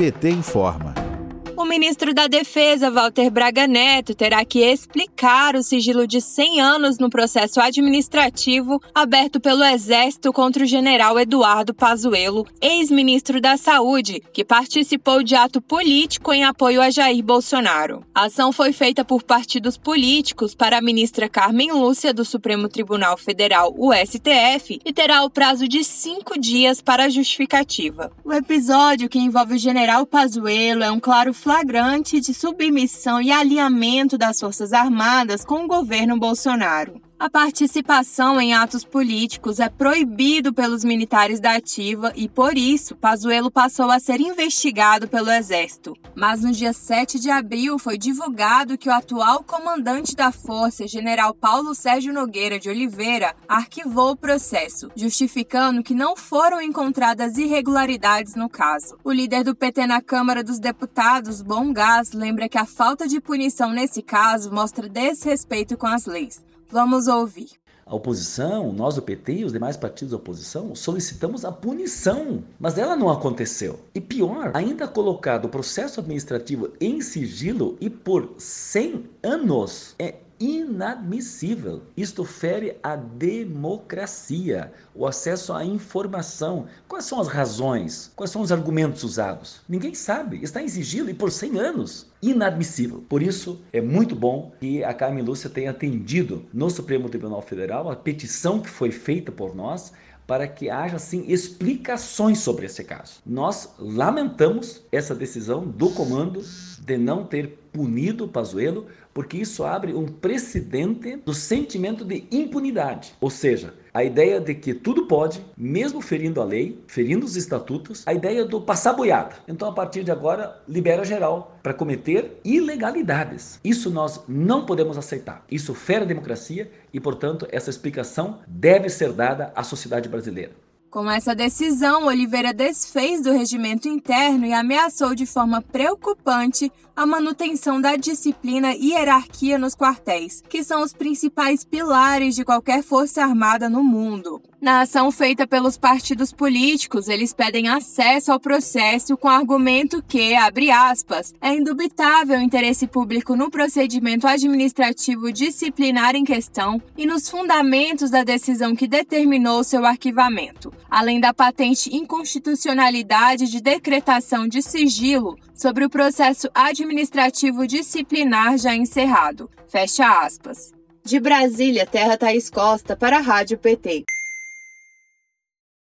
PT informa. O ministro da Defesa, Walter Braga Neto, terá que explicar o sigilo de 100 anos no processo administrativo aberto pelo Exército contra o general Eduardo Pazuello, ex-ministro da Saúde, que participou de ato político em apoio a Jair Bolsonaro. A ação foi feita por partidos políticos para a ministra Carmen Lúcia do Supremo Tribunal Federal, o STF, e terá o prazo de cinco dias para a justificativa. O episódio que envolve o general Pazuello é um claro flagrante de submissão e alinhamento das Forças Armadas com o governo Bolsonaro. A participação em atos políticos é proibido pelos militares da ativa e, por isso, Pazuello passou a ser investigado pelo Exército. Mas no dia 7 de abril foi divulgado que o atual comandante da força, general Paulo Sérgio Nogueira de Oliveira, arquivou o processo, justificando que não foram encontradas irregularidades no caso. O líder do PT na Câmara dos Deputados, Bom Gás, lembra que a falta de punição nesse caso mostra desrespeito com as leis. Vamos ouvir. A oposição, nós do PT e os demais partidos da oposição, solicitamos a punição, mas ela não aconteceu. E pior, ainda colocado o processo administrativo em sigilo e por 100 anos. É inadmissível. Isto fere a democracia, o acesso à informação. Quais são as razões? Quais são os argumentos usados? Ninguém sabe. Está em sigilo e por 100 anos. Inadmissível. Por isso, é muito bom que a Carmen Lúcia tenha atendido no Supremo Tribunal Federal a petição que foi feita por nós para que haja sim explicações sobre esse caso. Nós lamentamos essa decisão do comando de não ter punido Pazuello, porque isso abre um precedente do sentimento de impunidade. Ou seja, a ideia de que tudo pode, mesmo ferindo a lei, ferindo os estatutos, a ideia do passar boiada. Então, a partir de agora, libera geral para cometer ilegalidades. Isso nós não podemos aceitar. Isso fere a democracia e, portanto, essa explicação deve ser dada à sociedade brasileira. Com essa decisão, Oliveira desfez do regimento interno e ameaçou de forma preocupante a manutenção da disciplina e hierarquia nos quartéis, que são os principais pilares de qualquer força armada no mundo. Na ação feita pelos partidos políticos, eles pedem acesso ao processo com argumento que, abre aspas, é indubitável o interesse público no procedimento administrativo disciplinar em questão e nos fundamentos da decisão que determinou seu arquivamento, além da patente inconstitucionalidade de decretação de sigilo sobre o processo administrativo disciplinar já encerrado. Fecha aspas. De Brasília, Terra Thaís Costa para a Rádio PT.